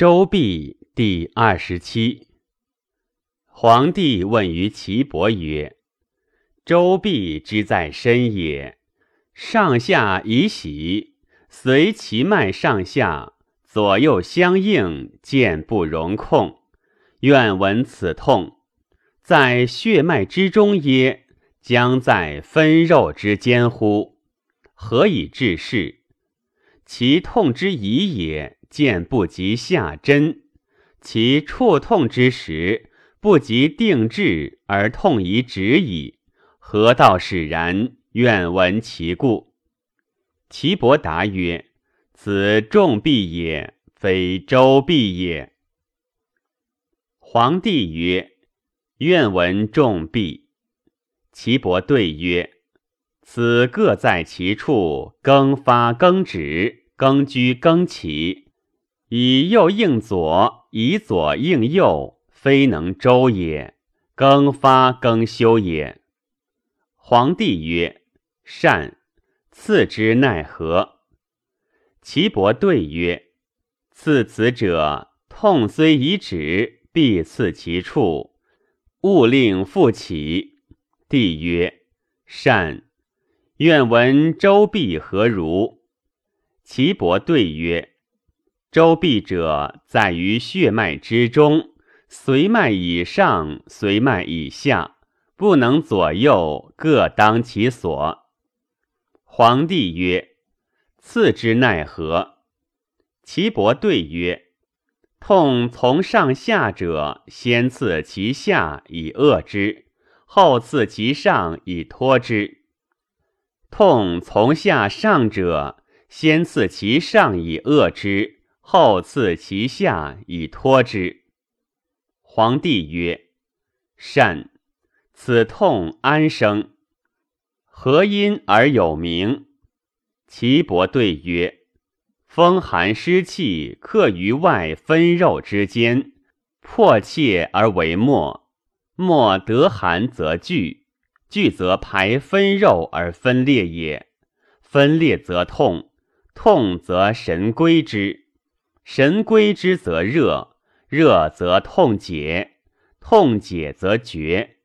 周必第二十七。皇帝问于岐伯曰：“周必之在身也，上下以喜，随其脉上下，左右相应，见不容控。愿闻此痛，在血脉之中耶？将在分肉之间乎？何以治是？其痛之疑也。”见不及下针，其触痛之时不及定志而痛已止矣。何道使然？愿闻其故。岐伯答曰：“此重臂也，非周臂也。”皇帝曰：“愿闻重臂。”岐伯对曰：“此各在其处，更发更止，更居更起。”以右应左，以左应右，非能周也。更发更休也。皇帝曰：“善。”赐之奈何？岐伯对曰：“赐此者，痛虽已止，必刺其处，勿令复起。”帝曰：“善。”愿闻周必何如？岐伯对曰。周臂者，在于血脉之中，随脉以上，随脉以下，不能左右，各当其所。皇帝曰：“次之奈何？”岐伯对曰：“痛从上下者，先刺其下以遏之，后刺其上以托之；痛从下上者，先刺其上以遏之。”后刺其下以托之。皇帝曰：“善。此痛安生？何因而有名？”岐伯对曰：“风寒湿气克于外分肉之间，迫切而为末。末得寒则聚，聚则排分肉而分裂也。分裂则痛，痛则神归之。”神归之则热，热则痛解，痛解则绝，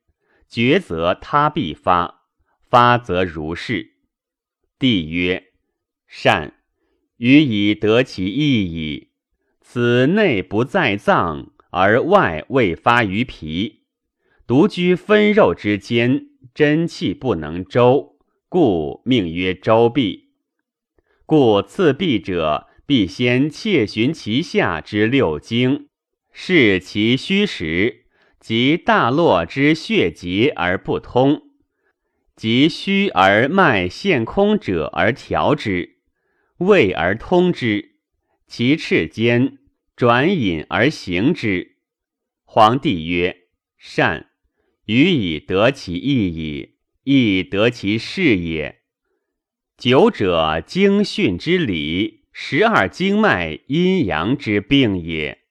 绝则他必发，发则如是。帝曰：善，予以得其意矣。此内不在脏，而外未发于皮，独居分肉之间，真气不能周，故命曰周闭。故次闭者。必先切寻其下之六经，视其虚实，及大络之血结而不通，及虚而脉现空者而调之，胃而通之，其赤间转引而行之。皇帝曰：“善，予以得其意矣，亦得其事也。久者经训之理。”十二经脉阴阳之病也。